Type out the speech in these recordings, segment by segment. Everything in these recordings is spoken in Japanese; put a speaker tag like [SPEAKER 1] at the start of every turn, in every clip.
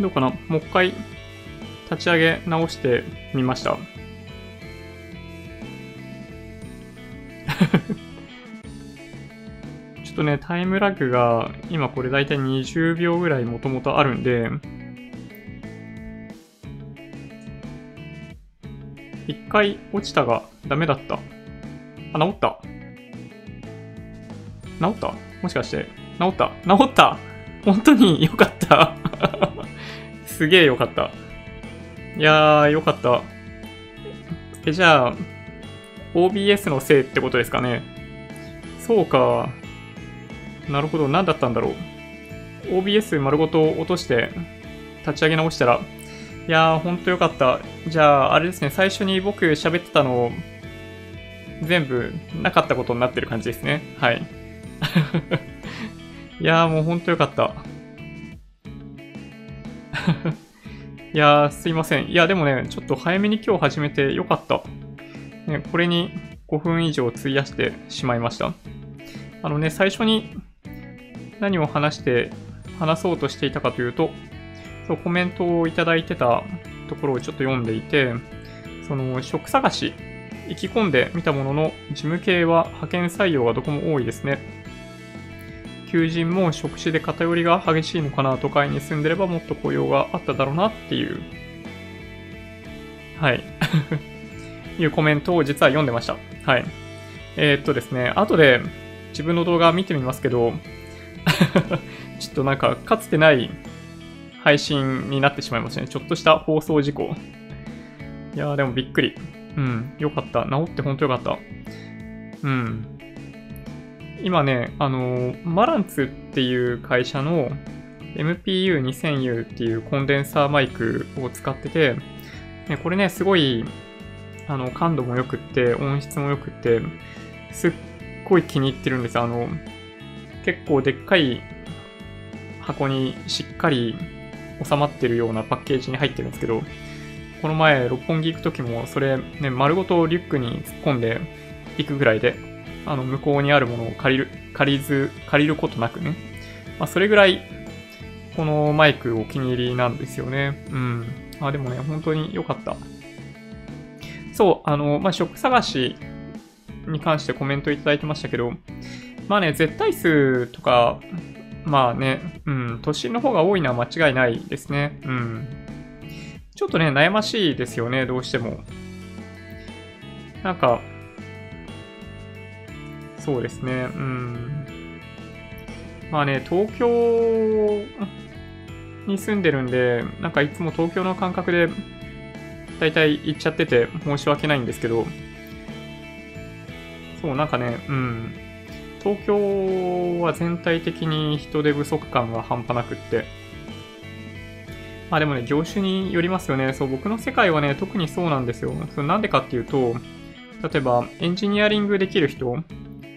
[SPEAKER 1] どうかな？もう一回立ち上げ直してみました。ちょっとね、タイムラグが今これだいたい20秒ぐらいもともとあるんで、一回落ちたがダメだった。あ、治った。治った？もしかして。治った治った本当によかった。すげえよかった。いやー、よかった。え、じゃあ、OBS のせいってことですかね。そうか。なるほど。何だったんだろう。OBS 丸ごと落として立ち上げ直したら、いやー、ほんとよかった。じゃあ、あれですね、最初に僕喋ってたの、全部なかったことになってる感じですね。はい。いやー、もうほんとよかった。いやー、すいません。いや、でもね、ちょっと早めに今日始めてよかった。ね、これに5分以上費やしてしまいました。あのね、最初に何を話して、話そうとしていたかというと、そう、コメントをいただいてたところをちょっと読んでいて、その、職探し、意気込んでみたものの、事務系は派遣採用がどこも多いですね。求人も職種で偏りが激しいのかな、都会に住んでればもっと雇用があっただろうなっていう、はい。いうコメントを実は読んでました。はい。えー、っとですね、後で自分の動画見てみますけど、ちょっとなんか、かつてない配信になってしまいましたね。ちょっとした放送事故。いやーでもびっくり。うん、よかった。治ってほんとよかった。うん。今ね、あのーマランツっていう会社の MPU2000U っていうコンデンサーマイクを使ってて、ね、これね、すごい、あの、感度も良くって、音質も良くって、すっごい気に入ってるんです。あの、結構でっかい箱にしっかり収まってるようなパッケージに入ってるんですけど、この前、六本木行く時も、それ、ね、丸ごとリュックに突っ込んで行くぐらいで、あの、向こうにあるものを借りる、借りず、借りることなくね。まあ、それぐらい、このマイクお気に入りなんですよね。うん。あ、でもね、本当に良かった。そう、あの、まあ、職探しに関してコメントいただいてましたけど、まあね、絶対数とか、まあね、うん、都心の方が多いのは間違いないですね。うん。ちょっとね、悩ましいですよね、どうしても。なんか、そうですね、うん。まあね、東京に住んでるんで、なんかいつも東京の感覚で、だいたい行っちゃってて申し訳ないんですけど、そう、なんかね、うん。東京は全体的に人手不足感が半端なくって。まあでもね、業種によりますよね。そう、僕の世界はね、特にそうなんですよ。なんでかっていうと、例えばエンジニアリングできる人、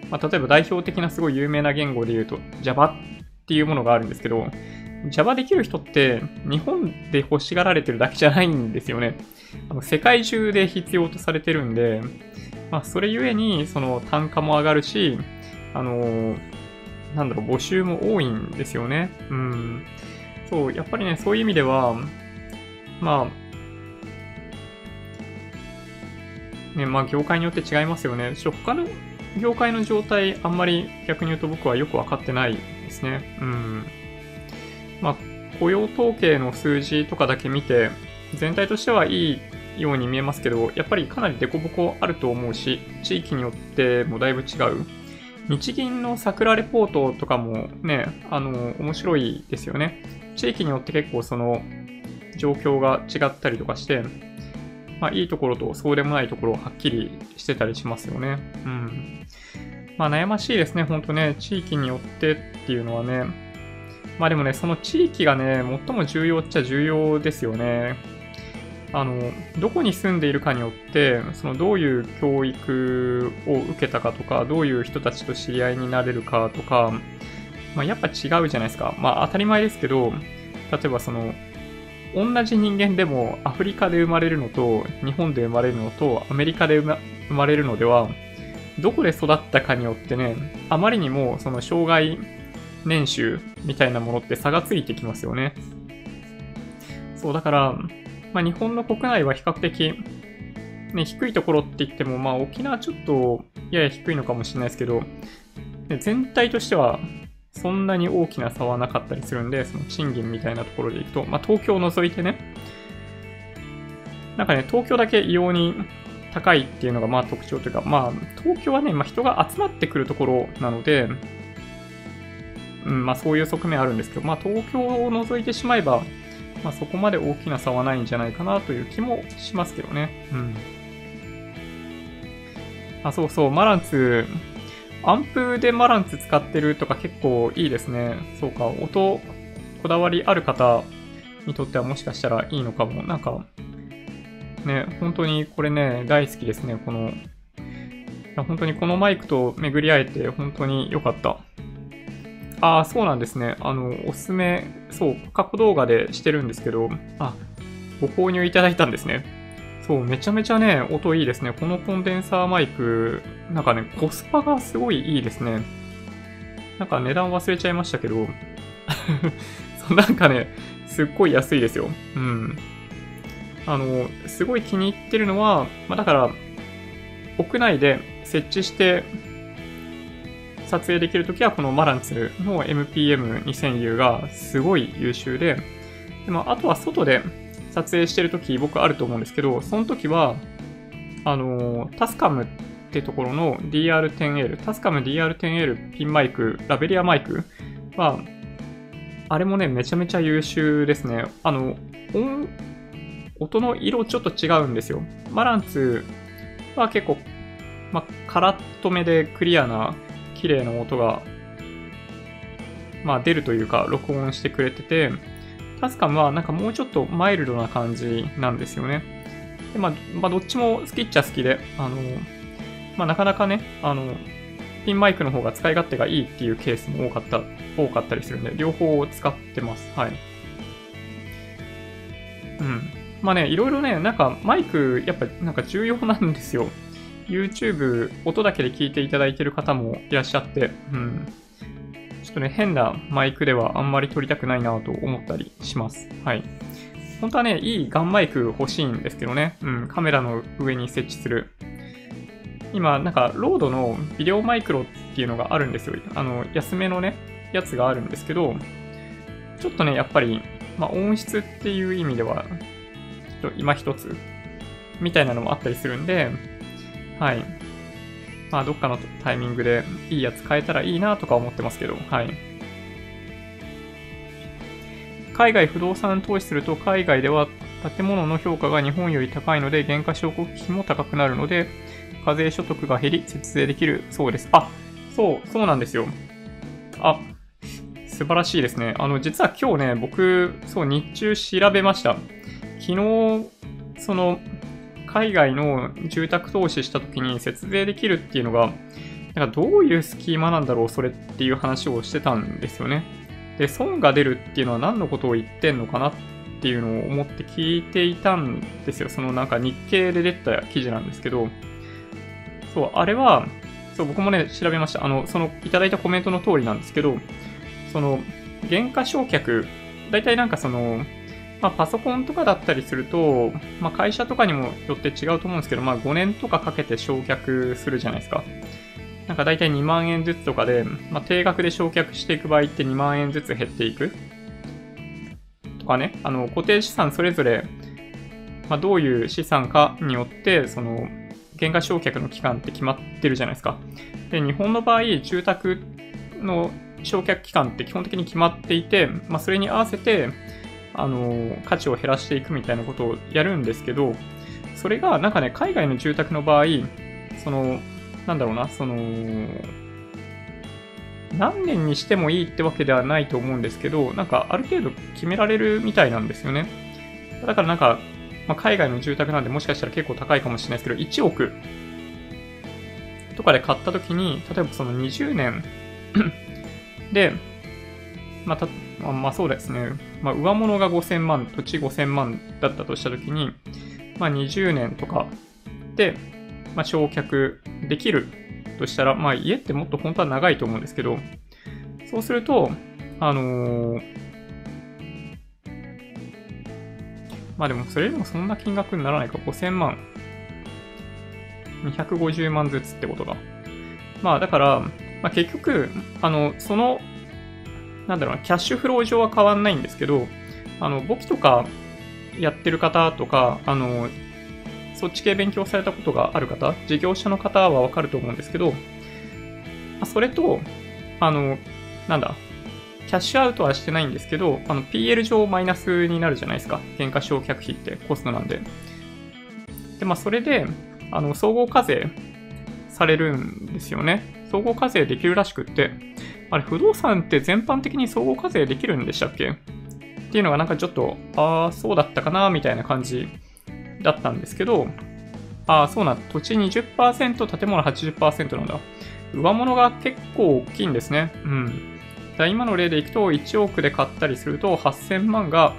[SPEAKER 1] まあ、例えば代表的なすごい有名な言語で言うと Java っていうものがあるんですけど、Java できる人って日本で欲しがられてるだけじゃないんですよね。あの世界中で必要とされてるんで、まあ、それゆえにその単価も上がるし、あのなんだろう、募集も多いんですよね。うん。そう、やっぱりね、そういう意味では、まあ、ね、まあ、業界によって違いますよね。他の業界の状態、あんまり逆に言うと僕はよくわかってないですね。うん。まあ、雇用統計の数字とかだけ見て、全体としてはいいように見えますけど、やっぱりかなりデコボコあると思うし、地域によってもだいぶ違う。日銀の桜レポートとかもね、あの、面白いですよね。地域によって結構その、状況が違ったりとかして、まあ、いいところとそうでもないところをはっきりしてたりしますよね。うん。まあ、悩ましいですね、ほんとね。地域によってっていうのはね。まあでもね、その地域がね、最も重要っちゃ重要ですよね。あの、どこに住んでいるかによって、そのどういう教育を受けたかとか、どういう人たちと知り合いになれるかとか、まあ、やっぱ違うじゃないですか。まあ当たり前ですけど、例えばその、同じ人間でもアフリカで生まれるのと、日本で生まれるのと、アメリカで生まれるのでは、どこで育ったかによってね、あまりにもその障害年収みたいなものって差がついてきますよね。そう、だから、まあ、日本の国内は比較的、ね、低いところって言っても、まあ、沖縄ちょっとやや低いのかもしれないですけど、全体としてはそんなに大きな差はなかったりするんで、その賃金みたいなところでいくと、まあ、東京を除いてね、なんかね、東京だけ異様に高いっていうのがまあ特徴というか、まあ、東京はね、まあ、人が集まってくるところなので、うん、まあそういう側面あるんですけど、まあ東京を除いてしまえば、まあそこまで大きな差はないんじゃないかなという気もしますけどね。うん。あ、そうそう、マランツ、アンプでマランツ使ってるとか結構いいですね。そうか、音、こだわりある方にとってはもしかしたらいいのかも。なんか、ね、本当にこれね、大好きですね、この、本当にこのマイクと巡り合えて本当に良かった。ああ、そうなんですね。あの、おすすめ、そう、過去動画でしてるんですけど、あ、ご購入いただいたんですね。そう、めちゃめちゃね、音いいですね。このコンデンサーマイク、なんかね、コスパがすごいいいですね。なんか値段忘れちゃいましたけど、そうなんかね、すっごい安いですよ。うん。あの、すごい気に入ってるのは、まあ、だから、屋内で設置して撮影できるときは、このマランツの MPM2000U がすごい優秀で、でもあとは外で撮影してるとき僕あると思うんですけど、その時は、あの、タスカムってところの DR10L、タスカム DR10L ピンマイク、ラベリアマイクは、あれもね、めちゃめちゃ優秀ですね。あの、音、音の色ちょっと違うんですよ。マランツは結構、まあ、カラッとめでクリアな綺麗な音が、まあ、出るというか、録音してくれてて、タスカムはなんかもうちょっとマイルドな感じなんですよね。でまあ、まあ、どっちも好きっちゃ好きで、あの、まあ、なかなかね、あの、ピンマイクの方が使い勝手がいいっていうケースも多かった、多かったりするんで、両方使ってます。はい。うん。まあね、いろいろね、なんかマイク、やっぱなんか重要なんですよ。YouTube、音だけで聞いていただいてる方もいらっしゃって、うん。ちょっとね、変なマイクではあんまり撮りたくないなと思ったりします。はい。本当はね、いいガンマイク欲しいんですけどね。うん、カメラの上に設置する。今、なんか、ロードのビデオマイクロっていうのがあるんですよ。あの、安めのね、やつがあるんですけど、ちょっとね、やっぱり、まあ、音質っていう意味では、ちょっと今一つ、みたいなのもあったりするんで、はい。まあ、どっかのタイミングでいいやつ変えたらいいなとか思ってますけど、はい。海外不動産投資すると、海外では建物の評価が日本より高いので、原価償却費も高くなるので、課税所得が減り、節税できるそうです。あ、そう、そうなんですよ。あ、素晴らしいですね。あの、実は今日ね、僕、そう、日中調べました。昨日、その、海外の住宅投資した時に節税できるっていうのが、なんかどういうスキーマなんだろう、それっていう話をしてたんですよね。で、損が出るっていうのは何のことを言ってんのかなっていうのを思って聞いていたんですよ。そのなんか日経で出た記事なんですけど、そう、あれは、そう、僕もね、調べました。あの、その、いただいたコメントの通りなんですけど、その、減価償却、大体なんかその、まあ、パソコンとかだったりすると、まあ、会社とかにもよって違うと思うんですけど、まあ、5年とかかけて償却するじゃないですか。なんか大体2万円ずつとかで、まあ、定額で償却していく場合って2万円ずつ減っていく。とかね、あの、固定資産それぞれ、まあ、どういう資産かによって、その、原価償却の期間って決まってるじゃないですか。で、日本の場合、住宅の償却期間って基本的に決まっていて、まあ、それに合わせて、あの、価値を減らしていくみたいなことをやるんですけど、それがなんかね、海外の住宅の場合、その、なんだろうな、その、何年にしてもいいってわけではないと思うんですけど、なんかある程度決められるみたいなんですよね。だからなんか、まあ、海外の住宅なんでもしかしたら結構高いかもしれないですけど、1億とかで買った時に、例えばその20年 で、まあ、たまあ、まあそうですね。まあ、上物が5000万、土地5000万だったとしたときに、まあ、20年とかで、まあ、焼却できるとしたら、まあ、家ってもっと本当は長いと思うんですけど、そうすると、あのー、まあでもそれでもそんな金額にならないか。5000万。250万ずつってことか。まあだから、まあ、結局、あの、その、なんだろうな、キャッシュフロー上は変わんないんですけど、あの、簿記とかやってる方とか、あの、そっち系勉強されたことがある方、事業者の方はわかると思うんですけど、それと、あの、なんだ、キャッシュアウトはしてないんですけど、あの、PL 上マイナスになるじゃないですか。原価償却費ってコストなんで。で、まあ、それで、あの、総合課税されるんですよね。総合課税できるらしくって、あれ、不動産って全般的に総合課税できるんでしたっけ？っていうのがなんかちょっと、ああ、そうだったかな、みたいな感じだったんですけど、ああ、そうなん土地20%、建物80%なんだ。上物が結構大きいんですね。うん。だ今の例でいくと、1億で買ったりすると、8000万が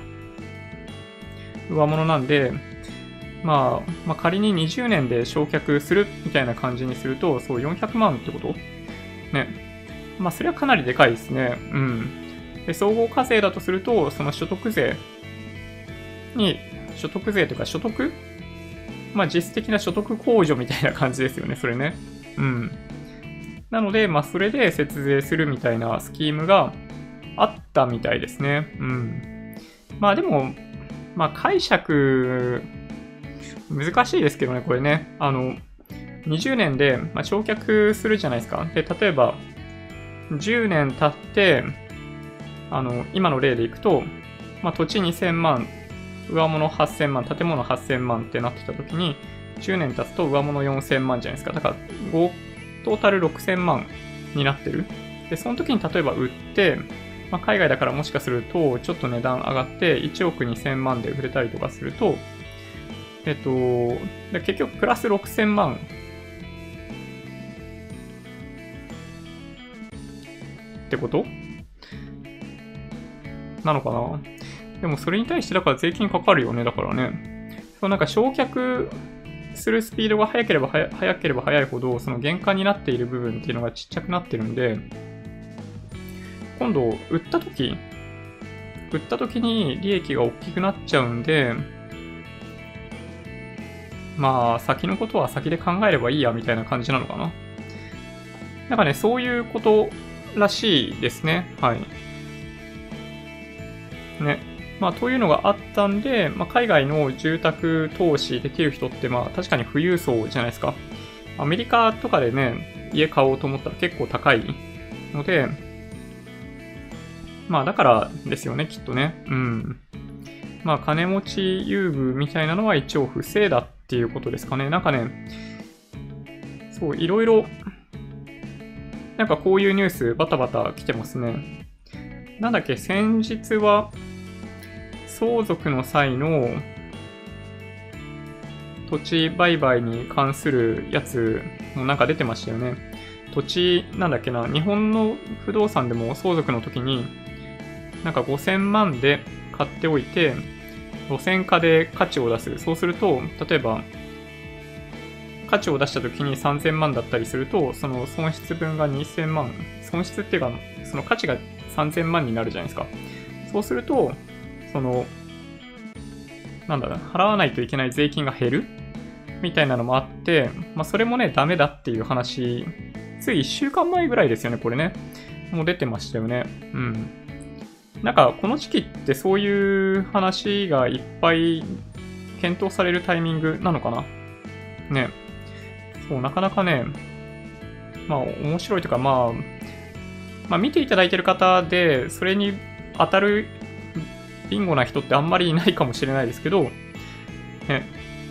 [SPEAKER 1] 上物なんで、まあ、まあ、仮に20年で焼却するみたいな感じにすると、そう400万ってこと？ね。まあ、それはかなりでかいですね。うん。で、総合課税だとすると、その所得税に、所得税というか所得まあ、実質的な所得控除みたいな感じですよね、それね。うん。なので、まあ、それで節税するみたいなスキームがあったみたいですね。うん。まあでも、まあ解釈、難しいですけどね、これね。あの、20年で、まあ、焼却するじゃないですか。で、例えば、10年経って、あの、今の例でいくと、まあ、土地2000万、上物8000万、建物8000万ってなってた時に、10年経つと上物4000万じゃないですか。だから、5トータル6000万になってる。で、その時に例えば売って、まあ、海外だからもしかすると、ちょっと値段上がって1億2000万で売れたりとかすると、えっと、結局プラス6000万ってこと？なのかな？でもそれに対してだから税金かかるよね、だからね。そうなんか焼却するスピードが速ければ速ければ速いほど、その原価になっている部分っていうのがちっちゃくなってるんで、今度、売った時、売った時に利益が大きくなっちゃうんで、まあ、先のことは先で考えればいいや、みたいな感じなのかな。なんかね、そういうことらしいですね。はい。ね。まあ、というのがあったんで、まあ、海外の住宅投資できる人って、まあ、確かに富裕層じゃないですか。アメリカとかでね、家買おうと思ったら結構高いので、まあ、だからですよね、きっとね。うん。まあ、金持ち優遇みたいなのは一応不正だっていうことですかね。なんかね、そう、いろいろ、なんかこういうニュースバタバタ来てますね。なんだっけ、先日は、相続の際の土地売買に関するやつもなんか出てましたよね。土地、なんだっけな、日本の不動産でも相続の時に、なんか5000万で買っておいて、路線化で価値を出す。そうすると、例えば、価値を出した時に3000万だったりすると、その損失分が2000万、損失っていうか、その価値が3000万になるじゃないですか。そうすると、その、なんだろう、払わないといけない税金が減るみたいなのもあって、まあ、それもね、ダメだっていう話、つい1週間前ぐらいですよね、これね。もう出てましたよね。うん。なんか、この時期ってそういう話がいっぱい検討されるタイミングなのかなね。そう、なかなかね、まあ、面白いというか、まあ、まあ、見ていただいてる方で、それに当たるビンゴな人ってあんまりいないかもしれないですけど、ね、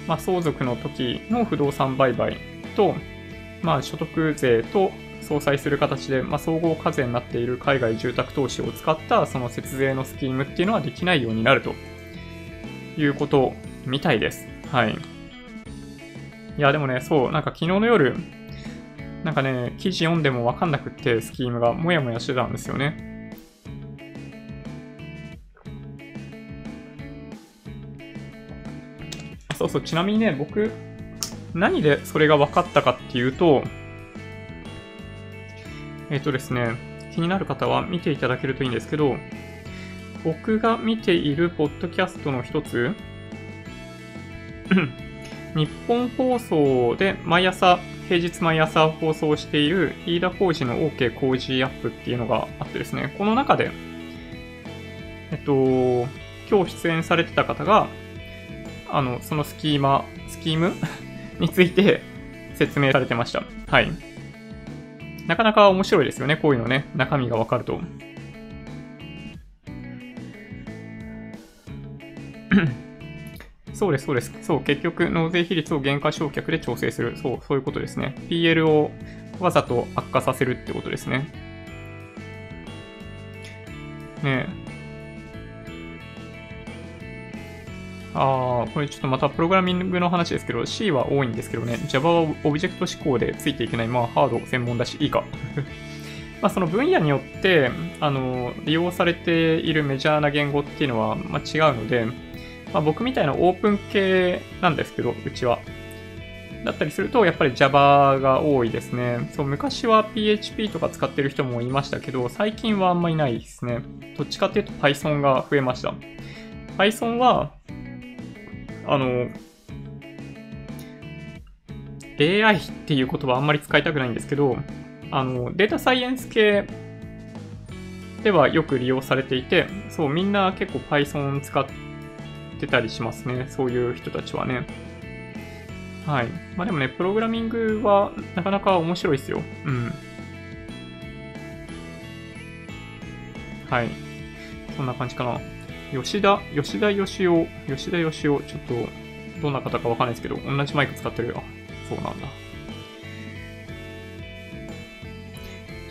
[SPEAKER 1] まあ、相続の時の不動産売買と、まあ、所得税と相殺する形で、まあ、総合課税になっている海外住宅投資を使ったその節税のスキームっていうのはできないようになるということみたいです。はい。いや、でもね、そう、なんか昨日の夜、なんかね、記事読んでもわかんなくって、スキームがもやもやしてたんですよね。そうそう、ちなみにね、僕、何でそれが分かったかっていうと、えっ、ー、とですね、気になる方は見ていただけるといいんですけど、僕が見ているポッドキャストの一つ日本放送で毎朝、平日毎朝放送している飯田浩二の OK 工事アップっていうのがあってですね、この中で、えっと、今日出演されてた方が、あの、そのスキーマ、スキーム？について説明されてました。はい。なかなか面白いですよね、こういうのね、中身がわかると。そうです、そうです。そう、結局、納税比率を減価償却で調整する。そう、そういうことですね。PL をわざと悪化させるってことですね。ねえ。ああ、これちょっとまたプログラミングの話ですけど、C は多いんですけどね、Java はオブジェクト思考でついていけない、まあハード専門だし、いいか。まあその分野によって、あの、利用されているメジャーな言語っていうのは、まあ、違うので、まあ、僕みたいなオープン系なんですけど、うちは。だったりすると、やっぱり Java が多いですね。そう、昔は PHP とか使ってる人もいましたけど、最近はあんまりないですね。どっちかっていうと Python が増えました。Python は、あの、AI っていう言葉あんまり使いたくないんですけど、あの、データサイエンス系ではよく利用されていて、そう、みんな結構 Python 使ってたりしますね。そういう人たちはね。はい。まあでもね、プログラミングはなかなか面白いですよ。うん。はい。そんな感じかな。吉田、吉田義雄、吉田義雄、ちょっと、どんな方かわかんないですけど、同じマイク使ってるよ。そうなんだ。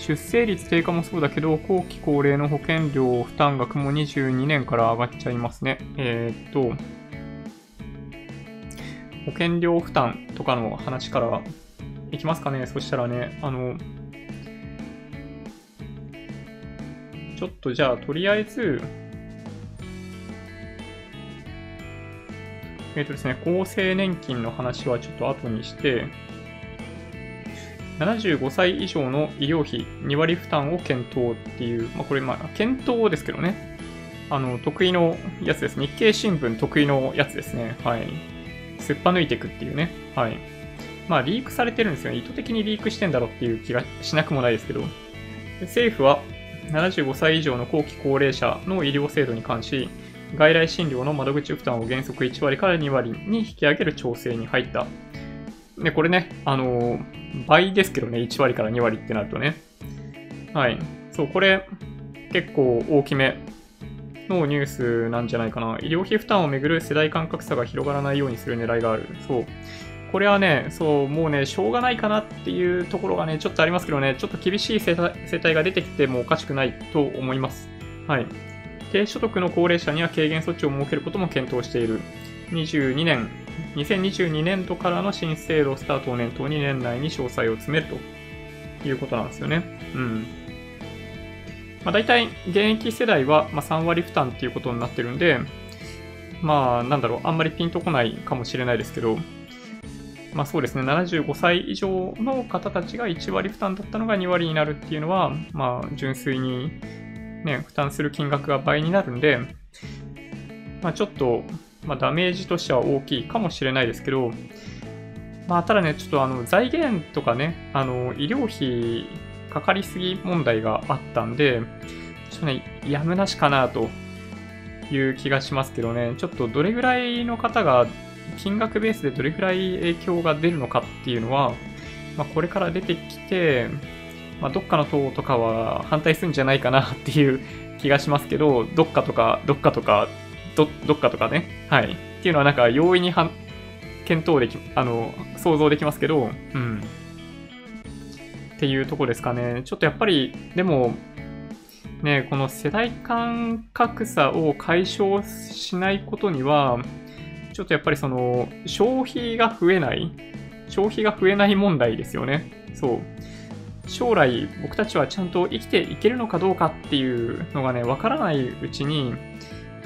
[SPEAKER 1] 出生率低下もそうだけど、後期高齢の保険料負担額も22年から上がっちゃいますね。えー、っと、保険料負担とかの話からいきますかね。そしたらね、あの、ちょっとじゃあ、とりあえず、えっ、とですね、厚生年金の話はちょっと後にして、75歳以上の医療費2割負担を検討っていう、まあ、これ、まあ、検討ですけどね。あの、得意のやつです。日経新聞得意のやつですね。はい。すっぱ抜いていくっていうね。はい。まあ、リークされてるんですよね。意図的にリークしてんだろうっていう気がしなくもないですけど。政府は75歳以上の後期高齢者の医療制度に関し、外来診療の窓口負担を原則1割から2割に引き上げる調整に入った。で、これね、あのー、倍ですけどね、1割から2割ってなるとね。はい。そう、これ、結構大きめのニュースなんじゃないかな。医療費負担をめぐる世代間格差が広がらないようにする狙いがある。そう。これはね、そう、もうね、しょうがないかなっていうところがね、ちょっとありますけどね、ちょっと厳しい世帯が出てきてもおかしくないと思います。はい。低所得の高齢者には軽減措置を設けることも検討している。22年2022年度からの新制度スタートを念頭に年内に詳細を詰めるということなんですよね。うん。まあ、大体現役世代はま3割負担っていうことになってるんで、まあなんだろう、あんまりピンとこないかもしれないですけど、まあそうですね、75歳以上の方たちが1割負担だったのが2割になるっていうのは、まあ純粋にね、負担する金額が倍になるんで、まあちょっとまあ、ダメージとしては大きいかもしれないですけど、まあ、ただね、ちょっとあの財源とかね、あの医療費かかりすぎ問題があったんで、ちょっとね、やむなしかなという気がしますけどね、ちょっとどれぐらいの方が金額ベースでどれぐらい影響が出るのかっていうのは、まあ、これから出てきて、まあ、どっかの党とかは反対するんじゃないかなっていう気がしますけど、どっかとか、どっかとかど、どっかとかね。はい。っていうのはなんか容易には検討でき、あの、想像できますけど、うん。っていうとこですかね。ちょっとやっぱり、でも、ね、この世代間格差を解消しないことには、ちょっとやっぱりその、消費が増えない、消費が増えない問題ですよね。そう。将来僕たちはちゃんと生きていけるのかどうかっていうのがね、わからないうちに、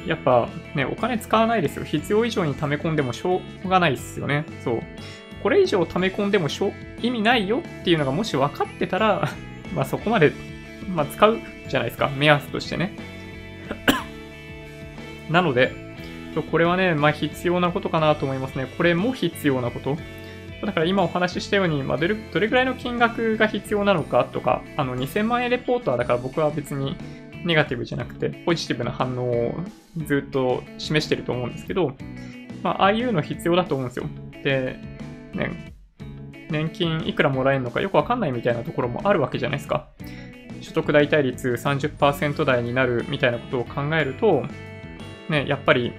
[SPEAKER 1] やっぱね、お金使わないですよ。必要以上に溜め込んでもしょうがないですよね。そう。これ以上溜め込んでもしょ意味ないよっていうのがもし分かってたら、まあそこまで、まあ使うじゃないですか。目安としてね。なので、これはね、まあ必要なことかなと思いますね。これも必要なこと。だから今お話ししたように、まあ、どれどれぐらいの金額が必要なのかとか、あの2000万円レポートはだから僕は別にネガティブじゃなくて、ポジティブな反応をずっと示してると思うんですけど、まあ、ああいうの必要だと思うんですよ。で、ね、年金いくらもらえるのかよくわかんないみたいなところもあるわけじゃないですか。所得代替率30%台になるみたいなことを考えると、ね、やっぱり、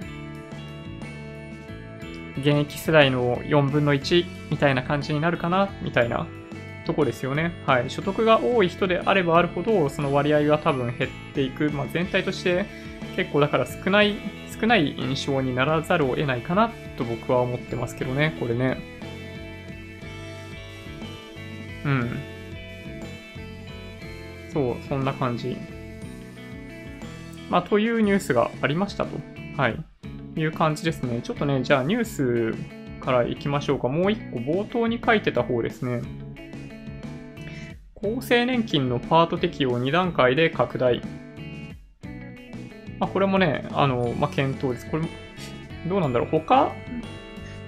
[SPEAKER 1] 現役世代の4分の1みたいな感じになるかな、みたいなとこですよね。はい。所得が多い人であればあるほど、その割合が多分減っていく。まあ、全体として結構だから少ない、少ない印象にならざるを得ないかなと僕は思ってますけどね、これね。うん。そう、そんな感じ。まあ、というニュースがありましたと。はい。いう感じですね。ちょっとね、じゃあニュースからいきましょうか。もう一個冒頭に書いてた方ですね。厚生年金のパート適用2段階で拡大。まあ、これもね、あの、まあ、検討です。これ、どうなんだろう。他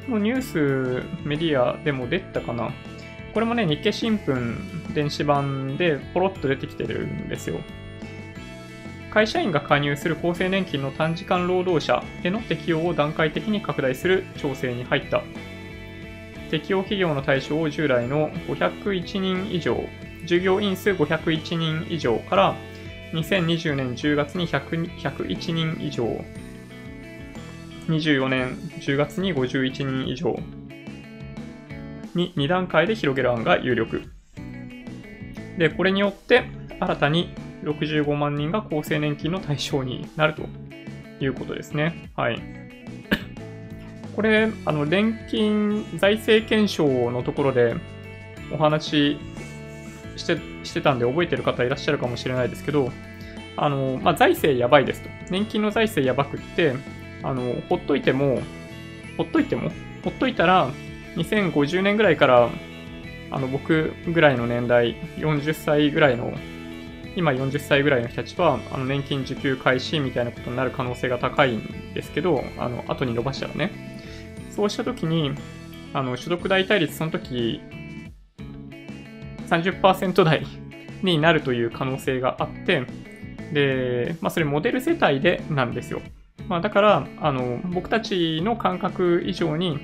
[SPEAKER 1] のニュース、メディアでも出たかな。これもね、日経新聞電子版でポロッと出てきてるんですよ。会社員が加入する厚生年金の短時間労働者への適用を段階的に拡大する調整に入った。適用企業の対象を従来の501人以上従業員数501人以上から2020年10月に100 101人以上、24年10月に51人以上に2段階で広げる案が有力。で、これによって新たに65万人が厚生年金の対象になるということですね。はい。これ、あの、年金財政検証のところでお話してしてたんで覚えてる方いらっしゃるかもしれないですけど、あの、まあ、財政やばいですと。年金の財政やばくって、あの、ほっといても、ほっといても、ほっといたら、2050年ぐらいから、あの、僕ぐらいの年代、40歳ぐらいの、今40歳ぐらいの人たちは、あの、年金受給開始みたいなことになる可能性が高いんですけど、あの、後に伸ばしたらね。そうしたときに、あの、所得代替率その時30%台になるという可能性があって、で、まあ、それモデル世帯でなんですよ。まあ、だから、あの、僕たちの感覚以上に、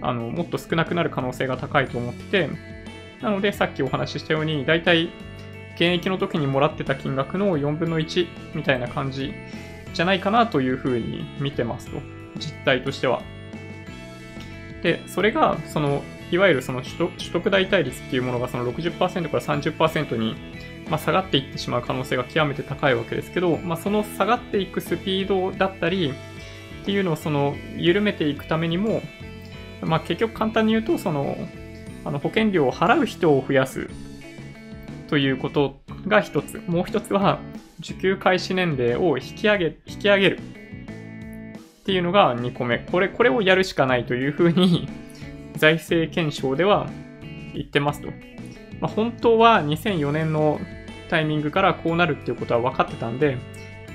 [SPEAKER 1] あの、もっと少なくなる可能性が高いと思って、なので、さっきお話ししたように、だいたい現役の時にもらってた金額の4分の1みたいな感じじゃないかなというふうに見てますと。実態としては。で、それが、その、いわゆるその取得代替率っていうものがその60%から30%に、ま、下がっていってしまう可能性が極めて高いわけですけど、まあ、その下がっていくスピードだったりっていうのをその緩めていくためにも、まあ、結局簡単に言うとそのあの保険料を払う人を増やすということが一つ。もう一つは受給開始年齢を引き上げ、引き上げるっていうのが2個目。これ、これをやるしかないというふうに財政検証では言ってますと。まあ、本当は2004年のタイミングからこうなるっていうことは分かってたんで、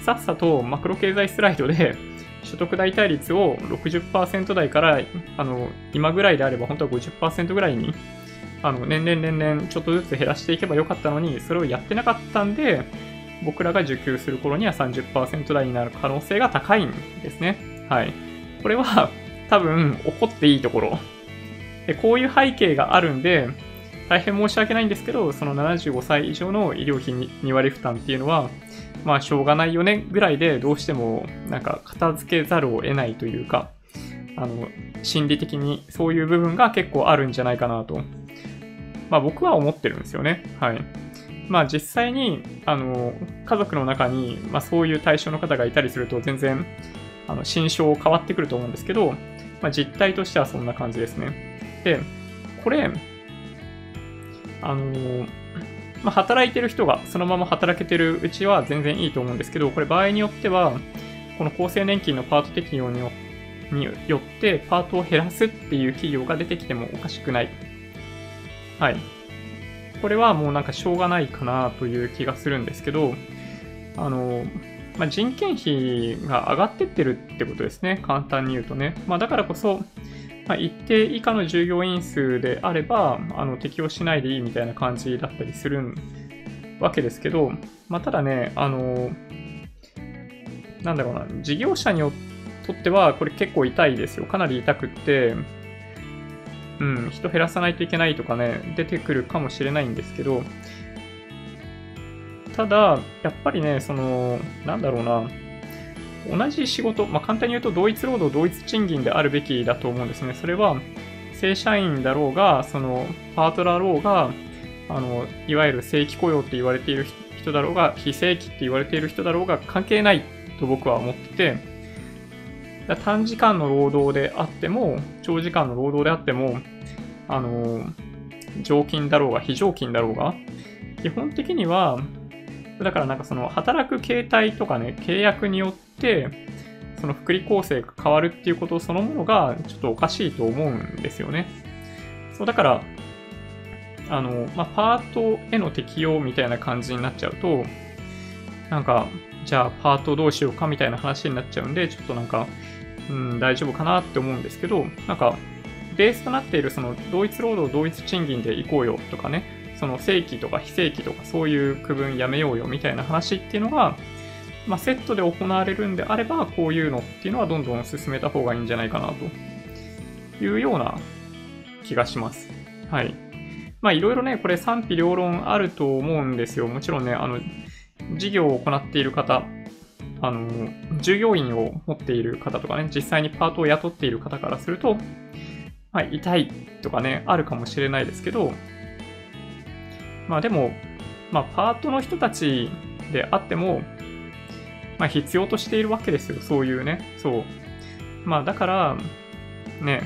[SPEAKER 1] さっさとマクロ経済スライドで所得代替率を60%台からあの今ぐらいであれば本当は50%ぐらいにあの年々年々ちょっとずつ減らしていけばよかったのにそれをやってなかったんで僕らが受給する頃には30%台になる可能性が高いんですね。はい。これは多分起こっていいところこういう背景があるんで、大変申し訳ないんですけど、その75歳以上の医療費に2割負担っていうのは、まあしょうがないよねぐらいでどうしてもなんか片付けざるを得ないというか、あの、心理的にそういう部分が結構あるんじゃないかなと。まあ僕は思ってるんですよね。はい。まあ実際に、あの、家族の中に、まあそういう対象の方がいたりすると全然、あの、心象変わってくると思うんですけど、まあ実態としてはそんな感じですね。で、これ、あのまあ、働いてる人がそのまま働けてるうちは全然いいと思うんですけど、これ場合によっては、この厚生年金のパート適用によってパートを減らすっていう企業が出てきてもおかしくない。はい。これはもうなんかしょうがないかなという気がするんですけど、あの、まあ、人件費が上がってってるってことですね。簡単に言うとね。まあ、だからこそ、まあ、一定以下の従業員数であれば、あの適用しないでいいみたいな感じだったりするわけですけど、まあ、ただね、あの、なんだろうな、事業者によとっては、これ結構痛いですよ。かなり痛くって、うん、人減らさないといけないとかね、出てくるかもしれないんですけど、ただ、やっぱりね、その、なんだろうな、同じ仕事、まあ、簡単に言うと同一労働、同一賃金であるべきだと思うんですね。それは、正社員だろうが、その、パートだろうが、あの、いわゆる正規雇用って言われている人だろうが、非正規って言われている人だろうが、関係ないと僕は思ってて、短時間の労働であっても、長時間の労働であっても、あの、常勤だろうが、非常勤だろうが、基本的には、だからなんかその働く形態とかね、契約によって、その福利構成が変わるっていうことそのものがちょっとおかしいと思うんですよね。そう、だから、あの、まあ、パートへの適用みたいな感じになっちゃうと、なんか、じゃあパートどうしようかみたいな話になっちゃうんで、ちょっとなんか、うん、大丈夫かなって思うんですけど、なんか、ベースとなっているその同一労働同一賃金で行こうよとかね、その正規とか非正規とかそういう区分やめようよみたいな話っていうのが、まあ、セットで行われるんであれば、こういうのっていうのはどんどん進めた方がいいんじゃないかなというような気がします。はい。まあいろいろね、これ賛否両論あると思うんですよ。もちろんね、あの、事業を行っている方、あの、従業員を持っている方とかね、実際にパートを雇っている方からすると、まあ、痛いとかね、あるかもしれないですけど、まあでも、まあパートの人たちであっても、まあ必要としているわけですよ。そういうね。そう。まあだから、ね、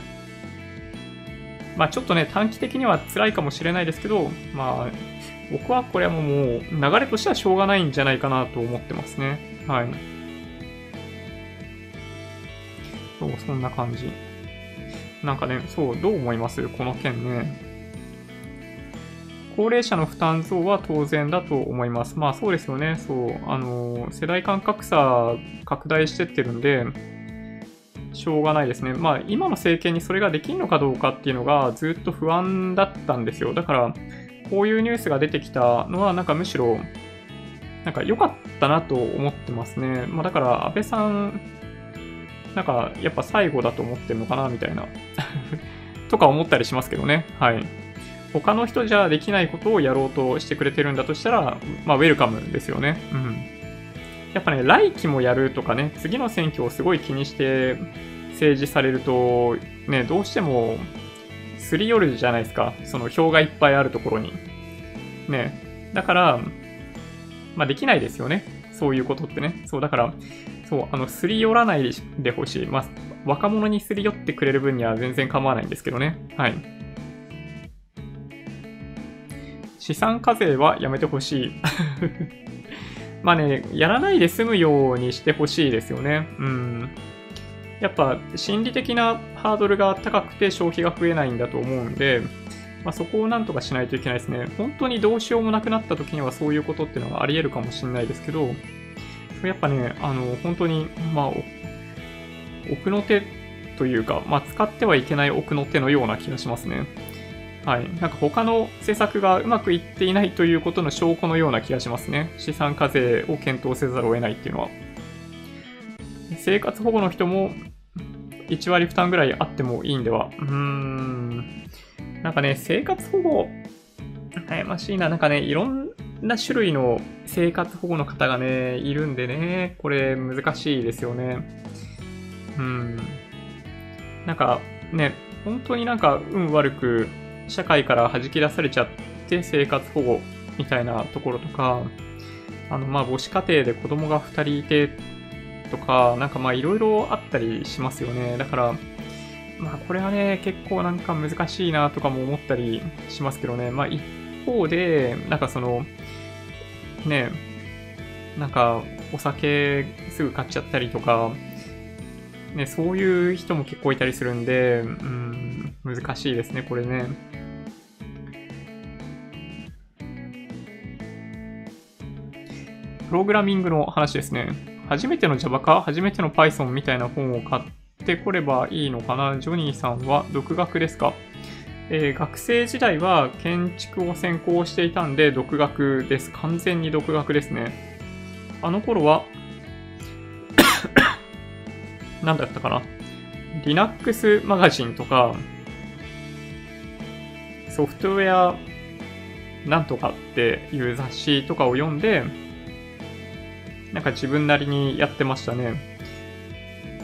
[SPEAKER 1] まあちょっとね、短期的には辛いかもしれないですけど、まあ僕はこれはもう流れとしてはしょうがないんじゃないかなと思ってますね。はい。そう、そんな感じ。なんかね、そう、どう思います？この件ね。高齢者の負担増は当然だと思います。まあそうですよね。そう。あの、世代間格差拡大してってるんで、しょうがないですね。まあ今の政権にそれができるのかどうかっていうのがずっと不安だったんですよ。だから、こういうニュースが出てきたのはなんかむしろ、なんか良かったなと思ってますね。まあだから安倍さん、なんかやっぱ最後だと思ってるのかなみたいな とか思ったりしますけどね。はい。他の人じゃできないことをやろうとしてくれてるんだとしたら、まあ、ウェルカムですよね。うん。やっぱね、来期もやるとかね、次の選挙をすごい気にして政治されると、ね、どうしても、すり寄るじゃないですか。その票がいっぱいあるところに。ね。だから、まあ、できないですよね。そういうことってね。そう、だから、そう、あの、すり寄らないでほしい。まあ、若者にすり寄ってくれる分には全然構わないんですけどね。はい。資産課税はやめてほしい。まあね、やらないで済むようにしてほしいですよね。うん。やっぱ心理的なハードルが高くて消費が増えないんだと思うんで、まあ、そこをなんとかしないといけないですね。本当にどうしようもなくなった時にはそういうことっていうのがあり得るかもしれないですけど、やっぱね、あの、本当に、まあ、奥の手というか、まあ、使ってはいけない奥の手のような気がしますね。はい。なんか他の施策がうまくいっていないということの証拠のような気がしますね。資産課税を検討せざるを得ないっていうのは。生活保護の人も1割負担ぐらいあってもいいんでは。うーん。なんかね、生活保護、悩ましいな。なんかね、いろんな種類の生活保護の方がね、いるんでね、これ難しいですよね。うん。なんかね、本当になんか運悪く社会から弾き出されちゃって生活保護みたいなところとか、あの、まあ、母子家庭で子供が2人いてとか、なんかまあ、いろいろあったりしますよね。だから、まあ、これはね、結構なんか難しいなとかも思ったりしますけどね。まあ、一方で、なんかその、ね、なんか、お酒すぐ買っちゃったりとか、ね、そういう人も結構いたりするんで、うん、難しいですね、これね。プログラミングの話ですね。初めての Java か初めての Python みたいな本を買ってこればいいのかな？ジョニーさんは独学ですか？えー、学生時代は建築を専攻していたんで独学です。完全に独学ですね。あの頃は 何だったかな ?Linux マガジンとか、ソフトウェアなんとかっていう雑誌とかを読んで、なんか自分なりにやってましたね。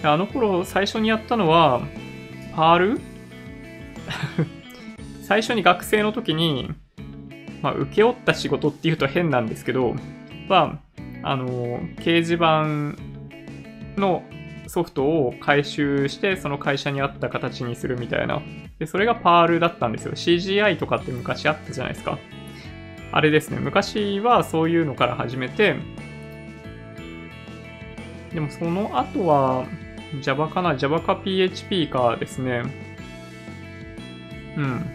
[SPEAKER 1] あの頃最初にやったのは、パール最初に学生の時に、まあ、請け負った仕事っていうと変なんですけど、は、あの、掲示板のソフトを回収して、その会社に合った形にするみたいな。で、それがパールだったんですよ。CGI とかって昔あったじゃないですか。あれですね。昔はそういうのから始めて、でもその後は Java かな ?Java か PHP かですね。うん。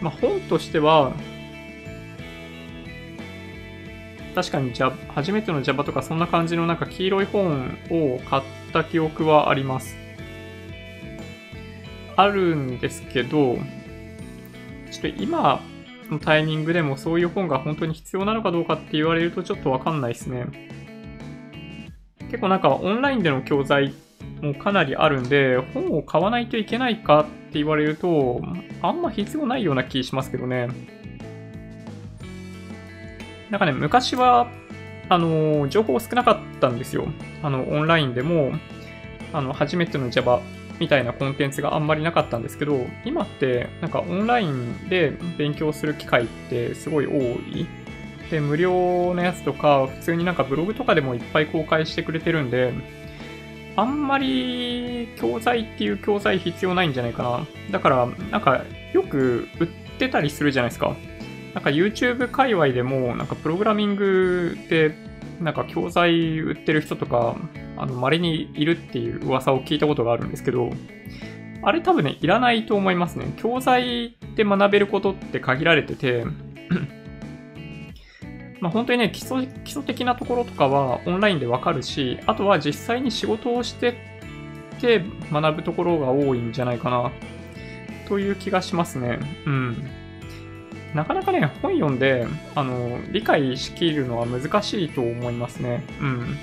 [SPEAKER 1] まあ、本としては、確かにじゃ初めての Java とかそんな感じのなんか黄色い本を買った記憶はあります。あるんですけど、ちょっと今のタイミングでもそういう本が本当に必要なのかどうかって言われるとちょっとわかんないですね。結構なんかオンラインでの教材もかなりあるんで、本を買わないといけないかって言われると、あんま必要ないような気しますけどね。なんかね、昔は、あの、情報少なかったんですよ。あの、オンラインでも、あの、初めての Java みたいなコンテンツがあんまりなかったんですけど、今って、なんかオンラインで勉強する機会ってすごい多い。で、無料のやつとか、普通になんかブログとかでもいっぱい公開してくれてるんで、あんまり教材っていう教材必要ないんじゃないかな。だから、なんかよく売ってたりするじゃないですか。なんか YouTube 界隈でも、なんかプログラミングで、なんか教材売ってる人とか、あの、稀にいるっていう噂を聞いたことがあるんですけど、あれ多分ね、いらないと思いますね。教材で学べることって限られててまあ、本当にね基礎、基礎的なところとかはオンラインでわかるし、あとは実際に仕事をしてて学ぶところが多いんじゃないかな、という気がしますね。うん。なかなかね、本読んで、あの、理解しきるのは難しいと思いますね。うん。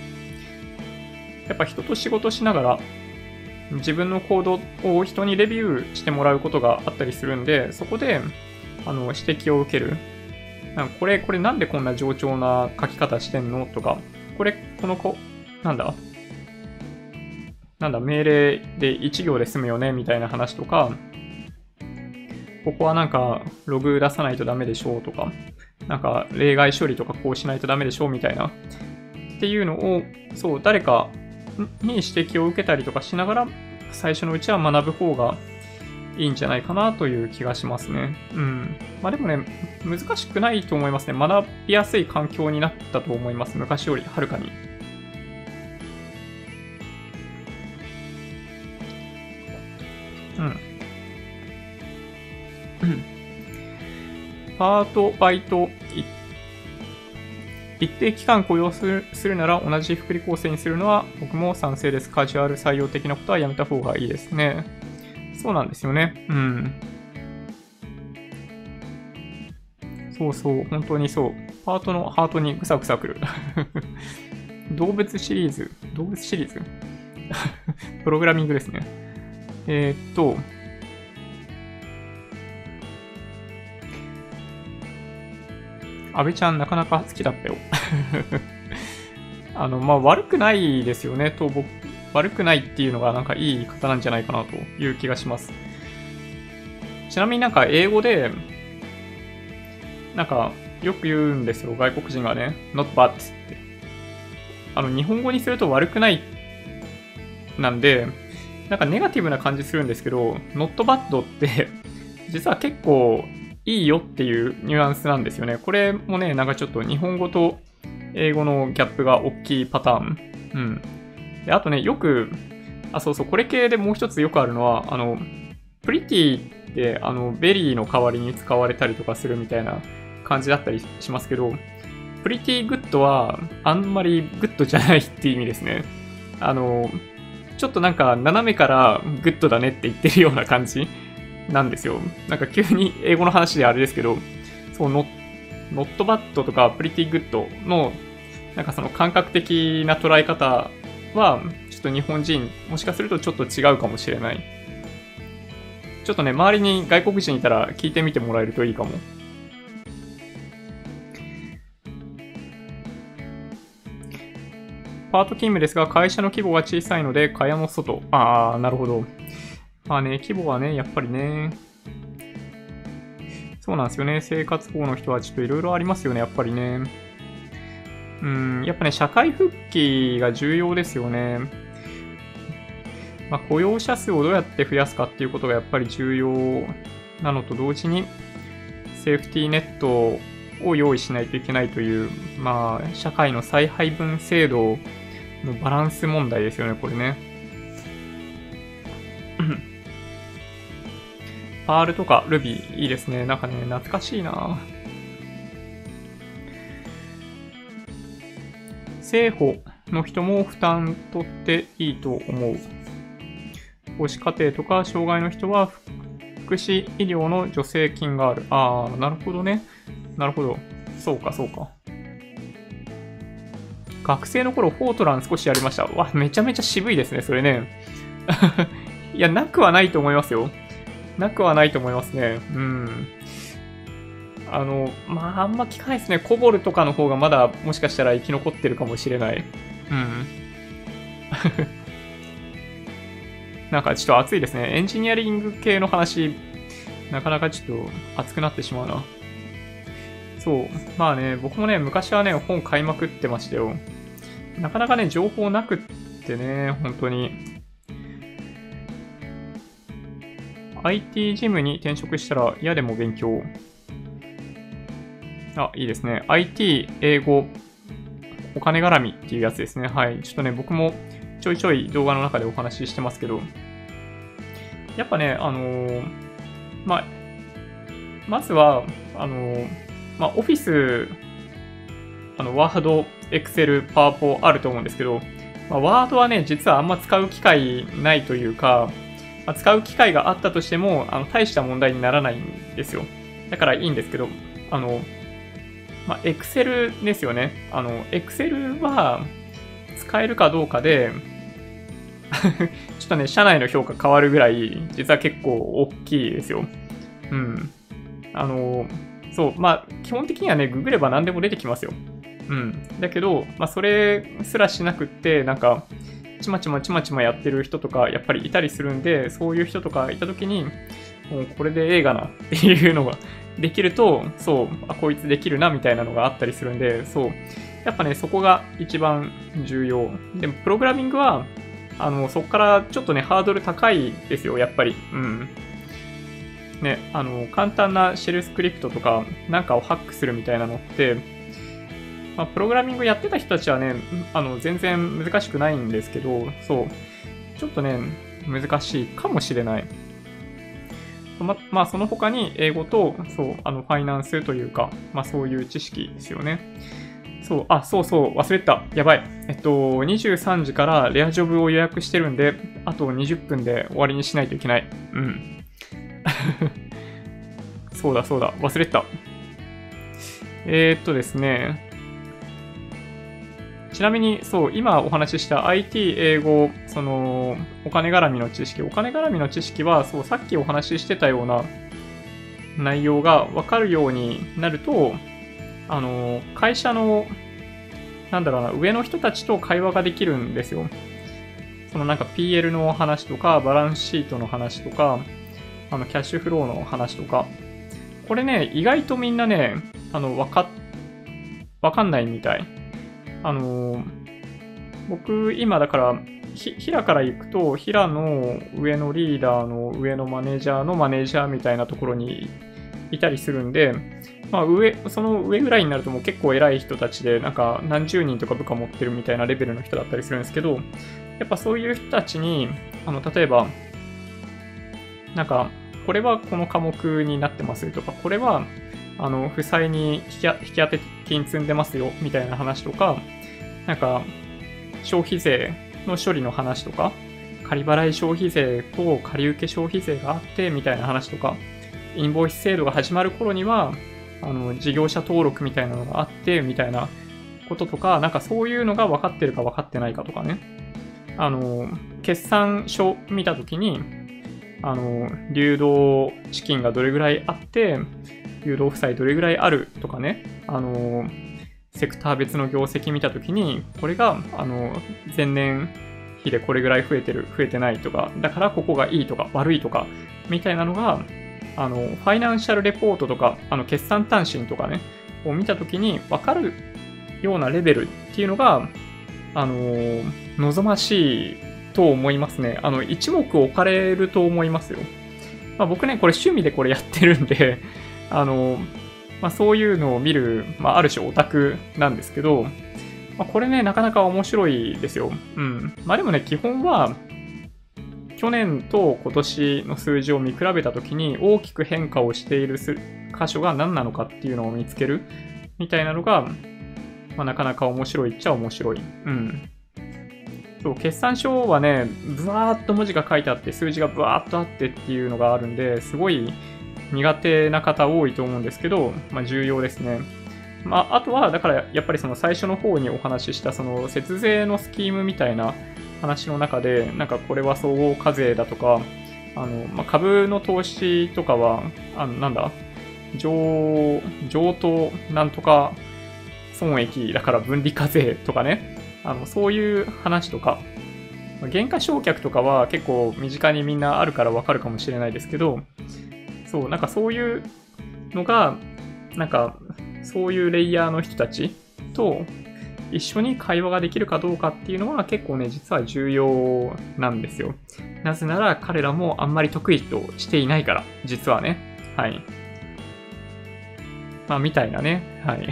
[SPEAKER 1] やっぱ人と仕事しながら、自分の行動を人にレビューしてもらうことがあったりするんで、そこで、あの、指摘を受ける。なんかこれ、これなんでこんな冗長な書き方してんの？とか、これ、この子、なんだ？なんだ、命令で1行で済むよね？みたいな話とか、ここはなんかログ出さないとダメでしょ？うとか、なんか例外処理とかこうしないとダメでしょ？うみたいな、っていうのを、そう、誰かに指摘を受けたりとかしながら、最初のうちは学ぶ方がいいんじゃないかなという気がしますね。うん。まあでもね、難しくないと思いますね。学びやすい環境になったと思います。昔よりはるかに。うん。パート、バイト、一定期間雇用するするなら同じ福利厚生にするのは僕も賛成です。カジュアル採用的なことはやめた方がいいですね。そうなんですよね。うん。そうそう、本当にそう。パートのハートにぐさぐさくる。動物シリーズ動物シリーズ？プログラミングですね。えー、っと、安倍ちゃんなかなか好きだったよ あの、まあ、悪くないですよね、と僕悪くないっていうのがなんかいい言い方なんじゃないかなという気がします。ちなみになんか英語で、なんかよく言うんですよ、外国人がね、not bad って。あの、日本語にすると悪くないなんで、なんかネガティブな感じするんですけど、not bad って 実は結構いいよっていうニュアンスなんですよね。これもね、なんかちょっと日本語と英語のギャップが大きいパターン。うん。で、あとね、よく、あ、そうそう、これ系でもう一つよくあるのは、あの、 pretty って、あの、 very の代わりに使われたりとかするみたいな感じだったりしますけど、 pretty good はあんまり good じゃないって意味ですね。あの、ちょっとなんか斜めから good だねって言ってるような感じなんですよ。なんか急に英語の話であれですけど、そう、 not bad とか pretty good のなんかその感覚的な捉え方は、ちょっと日本人、もしかするとちょっと違うかもしれない。ちょっとね、周りに外国人いたら聞いてみてもらえるといいかも。パート勤務ですが、会社の規模が小さいので、蚊帳の外。ああ、なるほど。まあね、規模はね、やっぱりね。そうなんですよね。生活保護の人はちょっといろいろありますよね、やっぱりね。うん、やっぱね、社会復帰が重要ですよね。まあ、雇用者数をどうやって増やすかっていうことがやっぱり重要なのと同時に、セーフティーネットを用意しないといけないという、まあ、社会の再配分制度のバランス問題ですよね、これね。パールとか Ruby いいですね。なんかね、懐かしいな政府の人も負担取っていいと思う。母子家庭とか障害の人は福祉医療の助成金がある。ああ、なるほどね。なるほど。そうか、そうか。学生の頃、フォートラン少しやりました。わ、めちゃめちゃ渋いですね、それね。いや、なくはないと思いますよ。なくはないと思いますね。うん。あの、まあ、あんま聞かないですね。コボルとかの方がまだもしかしたら生き残ってるかもしれない。うん。なんかちょっと熱いですね。エンジニアリング系の話、なかなかちょっと熱くなってしまうな。そう。まあね、僕もね、昔はね、本買いまくってましたよ。なかなかね、情報なくってね、本当に。IT ジムに転職したら嫌でも勉強。あ、いいですね。IT、英語、お金絡みっていうやつですね。はい。ちょっとね、僕もちょいちょい動画の中でお話ししてますけど、やっぱね、あのー、ま、まずは、あのー、ま、オフィス、あの、ワード、エクセル、パワポあると思うんですけど、ま、ワードはね、実はあんま使う機会ないというか、ま、使う機会があったとしても、あの、大した問題にならないんですよ。だからいいんですけど、あの、まあ、Excel ですよね。あの、Excel は使えるかどうかで、ちょっとね、社内の評価変わるぐらい、実は結構大きいですよ。うん。あの、そう、まあ、基本的にはね、ググれば何でも出てきますよ。うん。だけど、まあ、それすらしなくって、なんか、ちまちまちまちまやってる人とか、やっぱりいたりするんで、そういう人とかいたときに、もうこれで映画なっていうのができると、そう、あ、こいつできるなみたいなのがあったりするんで、そう。やっぱね、そこが一番重要。でも、プログラミングは、あの、そこからちょっとね、ハードル高いですよ、やっぱり。うん。ね、あの、簡単なシェルスクリプトとか、なんかをハックするみたいなのって、まあ、プログラミングやってた人たちはね、あの、全然難しくないんですけど、そう。ちょっとね、難しいかもしれない。ま、まあ、その他に英語と、そう、あの、ファイナンスというか、まあ、そういう知識ですよね。そう、あ、そうそう、忘れた。やばい。えっと、23時からレアジョブを予約してるんで、あと20分で終わりにしないといけない。うん。そうだ、そうだ、忘れた。えー、っとですね。ちなみに、そう、今お話しした IT、英語、その、お金絡みの知識。お金絡みの知識は、そう、さっきお話ししてたような内容がわかるようになると、あの、会社の、なんだろうな、上の人たちと会話ができるんですよ。そのなんか PL の話とか、バランスシートの話とか、あの、キャッシュフローの話とか。これね、意外とみんなね、あの、わか、わかんないみたい。あの僕、今だから、平から行くと、平の上のリーダーの上のマネージャーのマネージャーみたいなところにいたりするんで、まあ上、その上ぐらいになるともう結構偉い人たちで、なんか何十人とか部下持ってるみたいなレベルの人だったりするんですけど、やっぱそういう人たちに、あの、例えば、なんか、これはこの科目になってますとか、これは、あの、負債に引き引き当て金積んでますよ、みたいな話とか、なんか、消費税の処理の話とか、仮払い消費税と借受け消費税があって、みたいな話とか、インボイス制度が始まる頃には、あの、事業者登録みたいなのがあって、みたいなこととか、なんかそういうのが分かってるか分かってないかとかね。あの、決算書見たときに、あの、流動資金がどれぐらいあって、流動負債どれぐらいあるとかね、あの、セクター別の業績見たときに、これが、あの、前年比でこれぐらい増えてる、増えてないとか、だからここがいいとか悪いとか、みたいなのが、あの、ファイナンシャルレポートとか、あの、決算単身とかね、を見たときに分かるようなレベルっていうのが、あの、望ましいと思いますね。あの、一目置かれると思いますよ。まあ、僕ね、これ趣味でこれやってるんであの、まあ、そういうのを見る、まあ、ある種オタクなんですけど、まあ、これね、なかなか面白いですよ。うん。まあでもね、基本は、去年と今年の数字を見比べたときに大きく変化をしている箇所が何なのかっていうのを見つけるみたいなのが、まあ、なかなか面白いっちゃ面白い。うん。そう、決算書はね、ブワーっと文字が書いてあって、数字がブワーっとあってっていうのがあるんで、すごい苦手な方多いと思うんですけど、まあ、重要ですね。まあ、あとは、だからやっぱりその最初の方にお話しした、その節税のスキームみたいな話の中で、なんかこれは総合課税だとか、あの、まあ、株の投資とかは、あの、なんだ、上、上等なんとか損益だから分離課税とかね、あの、そういう話とか、減価償却とかは結構身近にみんなあるからわかるかもしれないですけど、そう、なんかそういうのが、なんか、そういうレイヤーの人たちと一緒に会話ができるかどうかっていうのは結構ね、実は重要なんですよ。なぜなら彼らもあんまり得意としていないから、実はね。はい。まあ、みたいなね。はい。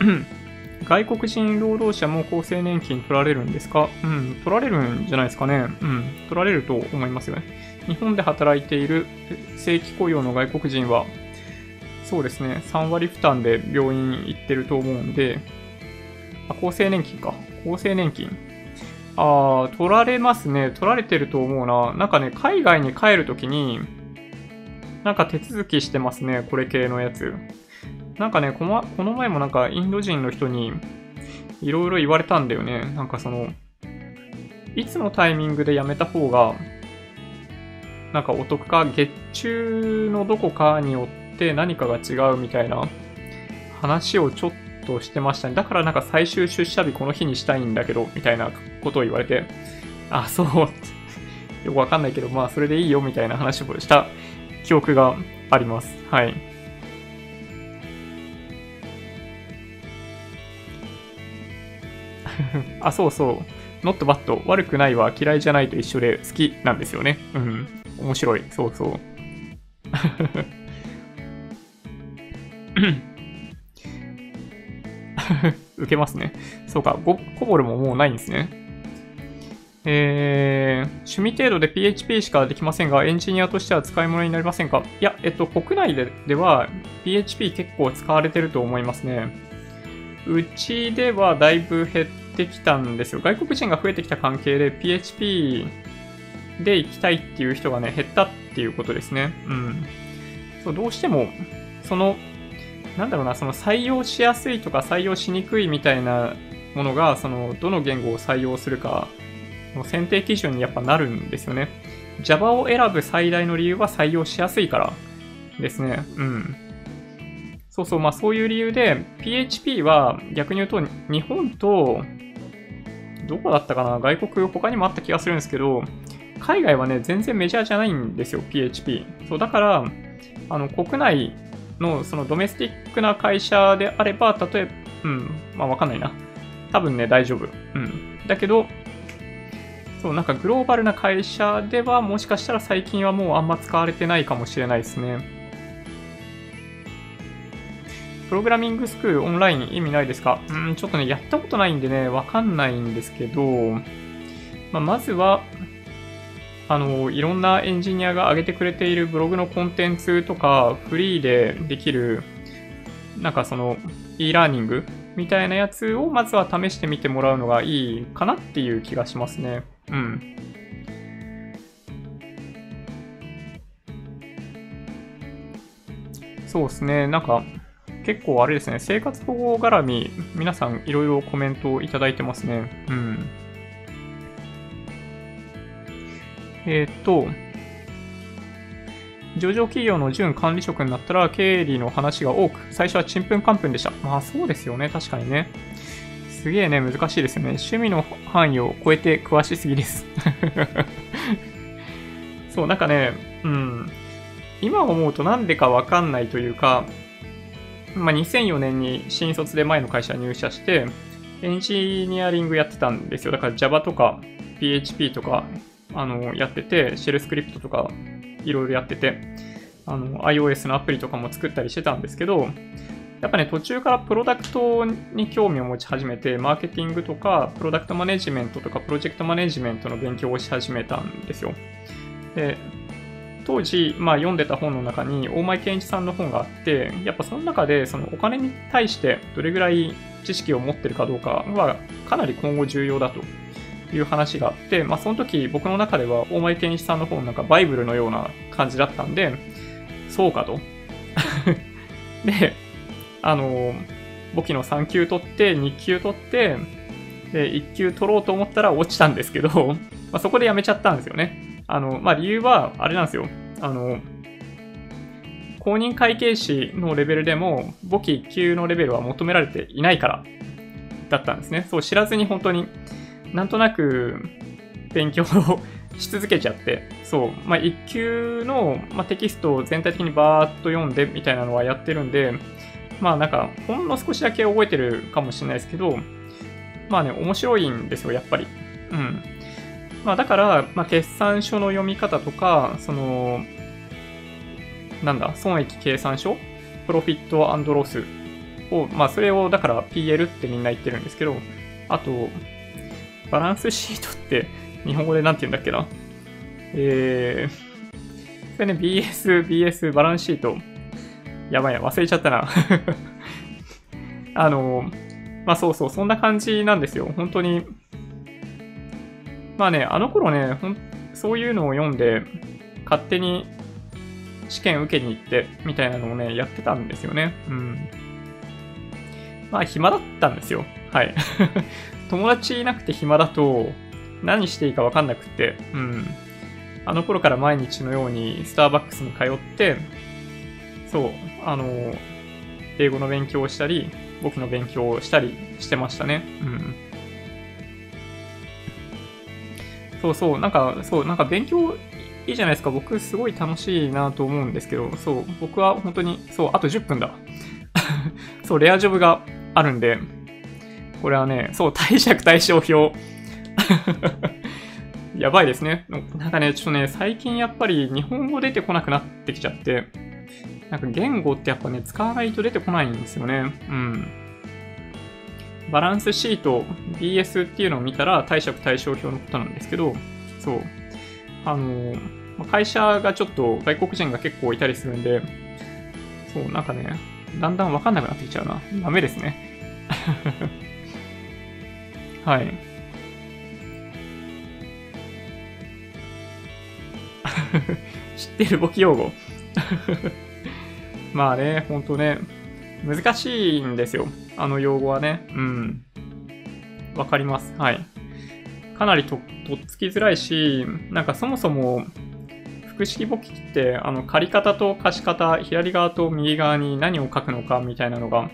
[SPEAKER 1] 外国人労働者も厚生年金取られるんですか？うん、取られるんじゃないですかね。うん、取られると思いますよね。日本で働いている正規雇用の外国人は、そうですね、3割負担で病院行ってると思うんで、あ、厚生年金か。厚生年金。ああ、取られますね。取られてると思うな。なんかね、海外に帰るときに、なんか手続きしてますね。これ系のやつ。なんかね、このこの前もなんかインド人の人にいろいろ言われたんだよね。なんかその、いつのタイミングで辞めた方が、なんかお得か、月中のどこかによって何かが違うみたいな話をちょっとしてましたね。だからなんか最終出社日この日にしたいんだけど、みたいなことを言われて、あ、そう。よくわかんないけど、まあそれでいいよみたいな話をした記憶があります。はい。あ、そうそう。not bad 悪くないは嫌いじゃないと一緒で好きなんですよね。うん。面白い。そうそう。受けますね。そうか、コボルももうないんですね。えー、趣味程度で PHP しかできませんが、エンジニアとしては使い物になりませんか？いや、えっと、国内ででは PHP 結構使われてると思いますね。うちではだいぶ減ってきたんですよ。外国人が増えてきた関係で PHP で行きたいっていう人がね、減ったっていうことですね。うん。そう、どうしても、その、なんだろうな、その採用しやすいとか採用しにくいみたいなものが、その、どの言語を採用するかの選定基準にやっぱなるんですよね。Java を選ぶ最大の理由は採用しやすいからですね。うん。そうそう、まあそういう理由で、PHP は逆に言うと、日本と、どこだったかな？外国他にもあった気がするんですけど、海外はね、全然メジャーじゃないんですよ、PHP。そう、だから、あの、国内のそのドメスティックな会社であれば、例えば、うん、まあわかんないな。多分ね、大丈夫。うん。だけど、そう、なんかグローバルな会社ではもしかしたら最近はもうあんま使われてないかもしれないですね。プログラミングスクールオンライン意味ないですか？うん、ちょっとね、やったことないんでね、わかんないんですけど、まあ、まずは、あの、いろんなエンジニアが上げてくれているブログのコンテンツとか、フリーでできる、なんかその、e ラーニングみたいなやつをまずは試してみてもらうのがいいかなっていう気がしますね。うん。そうですね。なんか、結構あれですね、生活保護絡み、皆さんいろいろコメントをいただいてますね。うん。えっ、と、上場企業の準管理職になったら経理の話が多く、最初はちんぷんかんぷんでした。まあそうですよね、確かにね。すげえね、難しいですよね。趣味の範囲を超えて詳しすぎです。そう、なんかね、うん。今思うとなんでかわかんないというか、まあ、2004年に新卒で前の会社入社して、エンジニアリングやってたんですよ。だから Java とか PHP とか、あの、やってて、シェルスクリプトとかいろいろやってて、あの、iOS のアプリとかも作ったりしてたんですけど、やっぱね、途中からプロダクトに興味を持ち始めて、マーケティングとか、プロダクトマネジメントとか、プロジェクトマネジメントの勉強をし始めたんですよ。で、当時、まあ、読んでた本の中に大前健一さんの本があって、やっぱその中でそのお金に対してどれぐらい知識を持ってるかどうかはかなり今後重要だという話があって、まあ、その時僕の中では大前健一さんの本なんかバイブルのような感じだったんで、そうかと。で、あの、簿記の3級取って、2級取って、で、1級取ろうと思ったら落ちたんですけど、まあ、そこでやめちゃったんですよね。あの、まあ、理由は、あれなんですよ。あの、公認会計士のレベルでも、簿記1級のレベルは求められていないから、だったんですね。そう、知らずに本当に、なんとなく、勉強をし続けちゃって、そう、まあ、1級の、まあ、テキストを全体的にバーっと読んでみたいなのはやってるんで、まあなんか、ほんの少しだけ覚えてるかもしれないですけど、まあね、面白いんですよ、やっぱり。うん。まあ、だから、まあ、決算書の読み方とか、その、なんだ、損益計算書プロフィットロスを、まあ、それを、だから PL ってみんな言ってるんですけど、あと、バランスシートって日本語でなんて言うんだっけな。えー、それね、BS、BS、バランスシート。やばいな、忘れちゃったな。あの、まあそうそう、そんな感じなんですよ。本当に、まあね、あの頃ね、ほんそういうのを読んで、勝手に試験受けに行って、みたいなのをね、やってたんですよね。うん。まあ、暇だったんですよ。はい。友達いなくて暇だと、何していいかわかんなくて、うん。あの頃から毎日のようにスターバックスに通って、そう、あの、英語の勉強をしたり、僕の勉強をしたりしてましたね。うん。そうそう、なんか、そう、なんか勉強いいじゃないですか。僕すごい楽しいなと思うんですけど、そう、僕は本当に、そう、あと10分だ。そう、レアジョブがあるんで、これはね、そう、貸借対照表。やばいですね。なんかね、ちょっとね、最近やっぱり日本語出てこなくなってきちゃって、なんか言語ってやっぱね、使わないと出てこないんですよね。うん。バランスシート BS っていうのを見たら貸借対照表のことなんですけど、そう。あの、会社がちょっと外国人が結構いたりするんで、そう、なんかね、だんだんわかんなくなってきちゃうな。ダメですね。はい。知ってる簿記用語 まあね、ほんとね、難しいんですよ。あの用語はね。うん。わかります。はい。かなりととっつきづらいし、なんかそもそも、複式簿記って、あの、借方と貸方、左側と右側に何を書くのかみたいなのが、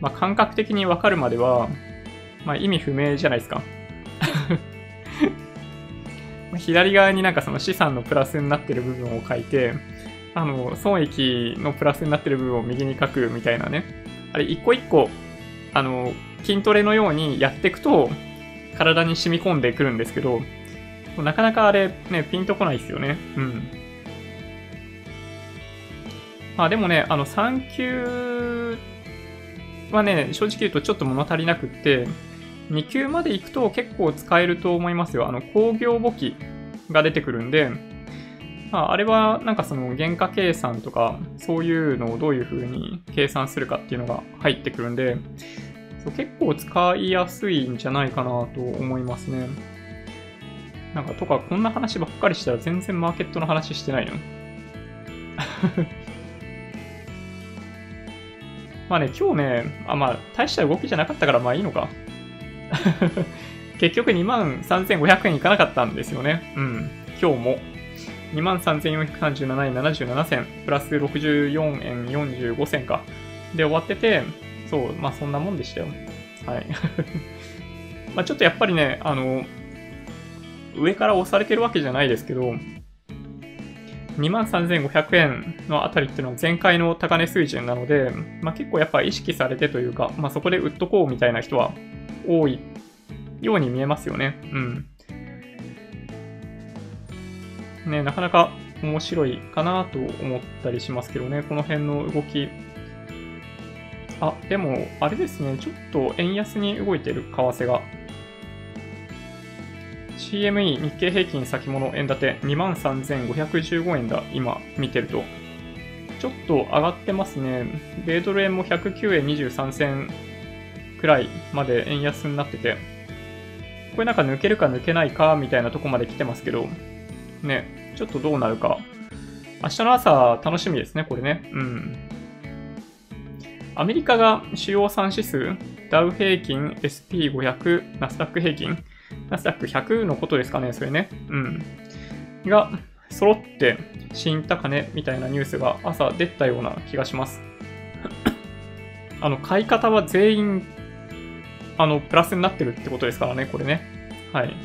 [SPEAKER 1] まあ、感覚的にわかるまでは、まあ、意味不明じゃないですか。左側になんかその資産のプラスになってる部分を書いて、あの、損益のプラスになってる部分を右に書くみたいなね。あれ、一個一個、あの、筋トレのようにやっていくと、体に染み込んでくるんですけど、なかなかあれ、ね、ピンとこないですよね。うん。まあでもね、あの、3級はね、正直言うとちょっと物足りなくって、2級まで行くと結構使えると思いますよ。あの、工業簿記が出てくるんで、まあ、あれはなんかその原価計算とか、そういうのをどういう風に計算するかっていうのが入ってくるんで、そう結構使いやすいんじゃないかなと思いますね。なんかとか、こんな話ばっかりしたら全然マーケットの話してないの？まあね、今日ね、あ、まあ、大した動きじゃなかったからまあいいのか。結局23,500円いかなかったんですよね。うん。今日も。23,437円77銭、プラス64円45銭か。で終わってて、そう、まあそんなもんでしたよ。はい。まあちょっとやっぱりね、あの、上から押されてるわけじゃないですけど、23,500円のあたりっていうのは前回の高値水準なので、まあ、結構やっぱ意識されてというか、まあ、そこで売っとこうみたいな人は多いように見えますよね。うん。ね、なかなか面白いかなと思ったりしますけどね、この辺の動き。あ、でも、あれですね、ちょっと円安に動いてる為替が。CME 日経平均先物円建て23,515円だ、今見てると。ちょっと上がってますね。米ドル円も109円23銭くらいまで円安になってて、これなんか抜けるか抜けないかみたいなとこまで来てますけど、ね、ちょっとどうなるか。明日の朝楽しみですね、これね。うん。アメリカが主要3指数、ダウ平均、SP500、ナスダック平均、ナスダック100のことですかね、それね。うん。が、揃って新高値みたいなニュースが朝出たような気がします。あの、買い方は全員、あの、プラスになってるってことですからね、これね。はい。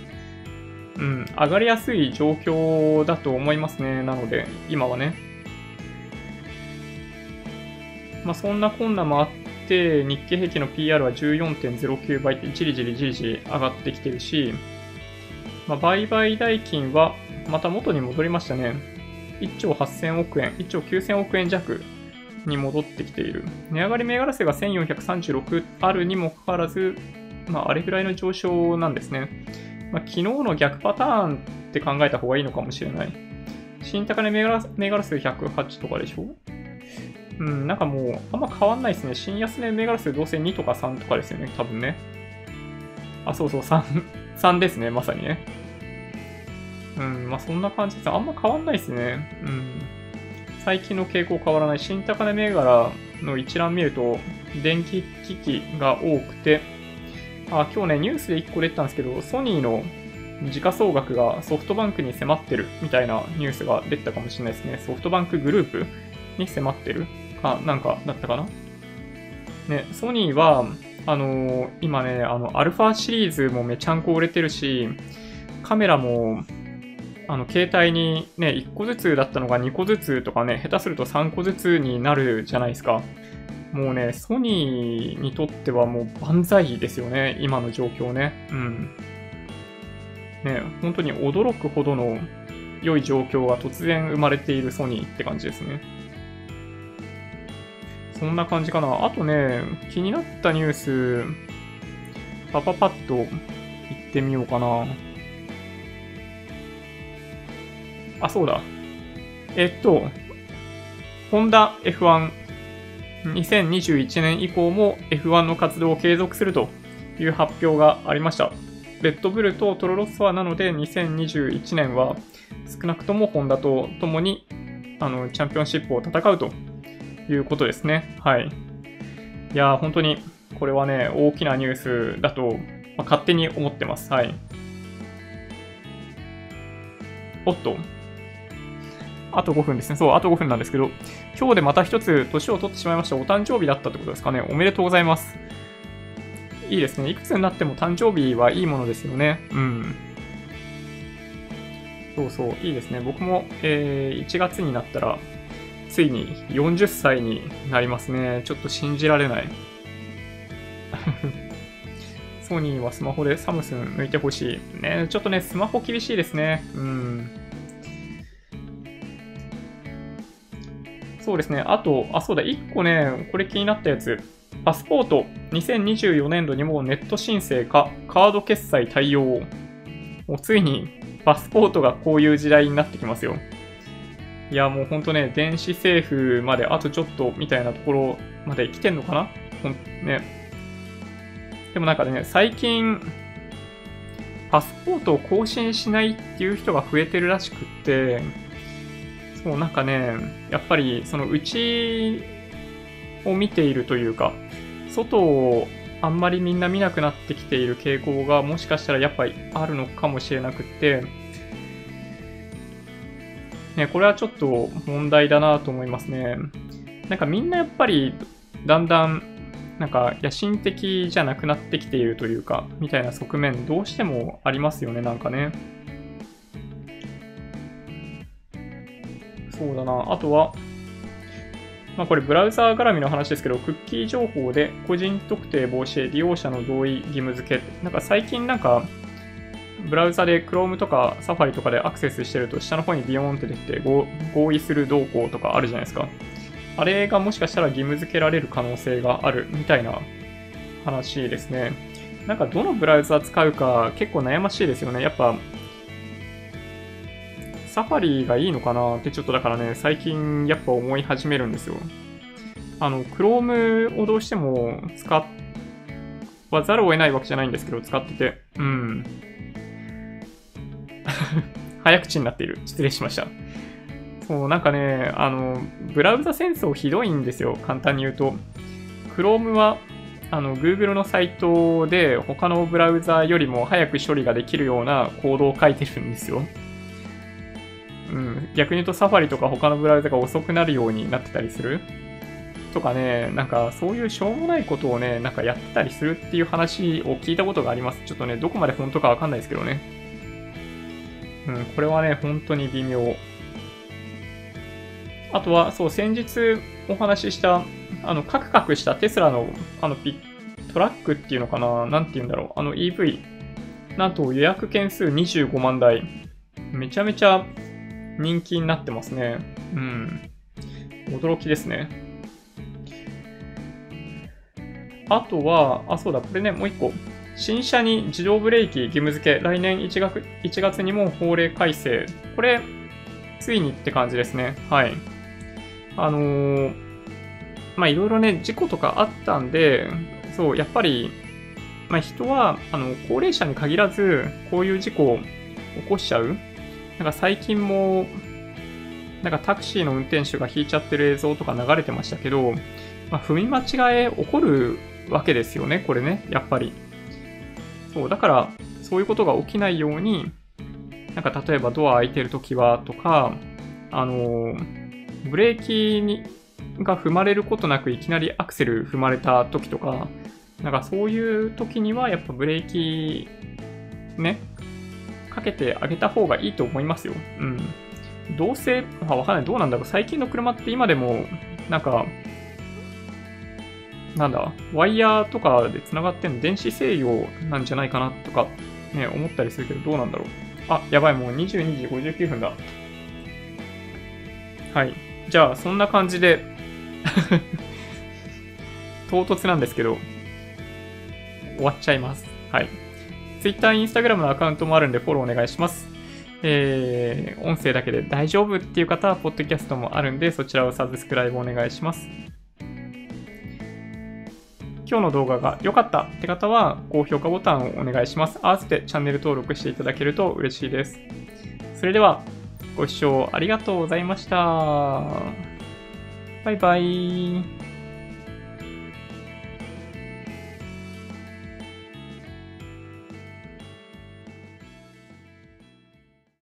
[SPEAKER 1] うん、上がりやすい状況だと思いますね。なので、今はね。まあ、そんなこんなもあって、日経平均の PR は14.09倍ってじりじりじりじり上がってきてるし、まあ、売買代金はまた元に戻りましたね。1兆8000億円、1兆9000億円弱に戻ってきている。値上がり銘柄数が1436あるにもかかわらず、まあ、あれぐらいの上昇なんですね。まあ、昨日の逆パターンって考えた方がいいのかもしれない。新高値銘柄銘柄数108とかでしょ？うん、なんかもう、あんま変わんないですね。新安値銘柄数どうせ2とか3とかですよね、多分ね。あ、そうそう、3、3ですね、まさにね。うん、まあそんな感じです。あんま変わんないですね。うん。最近の傾向変わらない。新高値銘柄の一覧見ると、電気機器が多くて、あ、今日ね、ニュースで1個出てたんですけど、ソニーの時価総額がソフトバンクに迫ってるみたいなニュースが出てたかもしれないですね。ソフトバンクグループに迫ってるか、なんかだったかな？ね、ソニーは、あのー、今ね、あの、アルファシリーズもめちゃんこ売れてるし、カメラも、あの、携帯にね、1個ずつだったのが2個ずつとかね、下手すると3個ずつになるじゃないですか。もうね、ソニーにとってはもう万歳ですよね、今の状況ね。うん。ね、本当に驚くほどの良い状況が突然生まれているソニーって感じですね。そんな感じかな。あとね、気になったニュース、パパパッと言ってみようかな。あ、そうだ。えっと、ホンダ F1 2021年以降も F1 の活動を継続するという発表がありました。レッドブルとトロロッソはなので2021年は少なくともホンダと共にあのチャンピオンシップを戦うということですね。はい。いやー、本当にこれはね、大きなニュースだと、まあ、勝手に思ってます。はい。おっと、あと5分ですね。そう、あと5分なんですけど、今日でまた一つ年を取ってしまいました。お誕生日だったってことですかね。おめでとうございます。いいですね。いくつになっても誕生日はいいものですよね。うん。そうそう、いいですね。僕も、えー、1月になったら、ついに40歳になりますね。ちょっと信じられない。ソニーはスマホでサムスン抜いてほしい。ね、ちょっとね、スマホ厳しいですね。うん。そうですね。あと、あ、そうだ、1個ね、これ気になったやつ。パスポート、2024年度にもネット申請か、カード決済対応。もうついにパスポートがこういう時代になってきますよ。いや、もうほんとね、電子政府まであとちょっとみたいなところまで来てんのかな？ほんね。でもなんかね、最近、パスポートを更新しないっていう人が増えてるらしくって、そう、なんかね、やっぱりそのうちを見ているというか、外をあんまりみんな見なくなってきている傾向がもしかしたらやっぱりあるのかもしれなくって、ね、これはちょっと問題だなと思いますね。なんかみんなやっぱりだんだんなんか野心的じゃなくなってきているというか、みたいな側面どうしてもありますよね、なんかね。そうだな。あとは、まあこれブラウザー絡みの話ですけど、クッキー情報で個人特定防止利用者の同意義務付け。なんか最近なんか、ブラウザで Chrome とか Safari とかでアクセスしてると下の方にビヨーンって出て合意する動向とかあるじゃないですか。あれがもしかしたら義務付けられる可能性があるみたいな話ですね。なんかどのブラウザ使うか結構悩ましいですよね。やっぱ、サファリがいいのかなってちょっとだからね、最近やっぱ思い始めるんですよ。あの、Chrome をどうしても使わざるを得ないわけじゃないんですけど、使ってて。うん。早口になっている。失礼しました。そう、なんかね、あの、ブラウザ戦争ひどいんですよ、簡単に言うと。Chrome は、あの、Google のサイトで他のブラウザよりも早く処理ができるようなコードを書いてるんですよ。うん、逆に言うと Safari とか他のブラウザが遅くなるようになってたりするとかね、なんかそういうしょうもないことをね、なんかやってたりするっていう話を聞いたことがあります。ちょっとね、どこまで本当かわかんないですけどね。うん、これはね、本当に微妙。あとは、そう、先日お話しした、あの、カクカクしたテスラの、あの、ピトラックっていうのかななんて言うんだろう。あの EV。なんと予約件数25万台。めちゃめちゃ人気になってますね。うん。驚きですね。あとは、あ、そうだ、これね、もう一個。新車に自動ブレーキ義務付け、来年1月 ,1 月にも法令改正。これ、ついにって感じですね。はい。あのー、まあ、いろいろね、事故とかあったんで、そう、やっぱり、まあ、人は、あの、高齢者に限らず、こういう事故を起こしちゃう。なんか最近も、なんかタクシーの運転手が引いちゃってる映像とか流れてましたけど、まあ、踏み間違え起こるわけですよね、これね、やっぱり。そう、だから、そういうことが起きないように、なんか例えばドア開いてるときはとか、あのブレーキにが踏まれることなくいきなりアクセル踏まれた時とか、なんかそういう時にはやっぱブレーキね、かけてあげた方がいいと思いますよ。うん。どうせ、あ、わかんない。どうなんだろう。最近の車って今でも、なんか、なんだ、ワイヤーとかで繋がってんの電子制御なんじゃないかなとか、ね、思ったりするけど、どうなんだろう。あ、やばい、もう22時59分だ。はい。じゃあ、そんな感じで 唐突なんですけど、終わっちゃいます。はい。Twitter、Instagram のアカウントもあるんでフォローお願いします。えー、音声だけで大丈夫っていう方は、ポッドキャストもあるんで、そちらをサブスクライブお願いします。今日の動画が良かったって方は、高評価ボタンをお願いします。合わせてチャンネル登録していただけると嬉しいです。それでは、ご視聴ありがとうございました。バイバイ。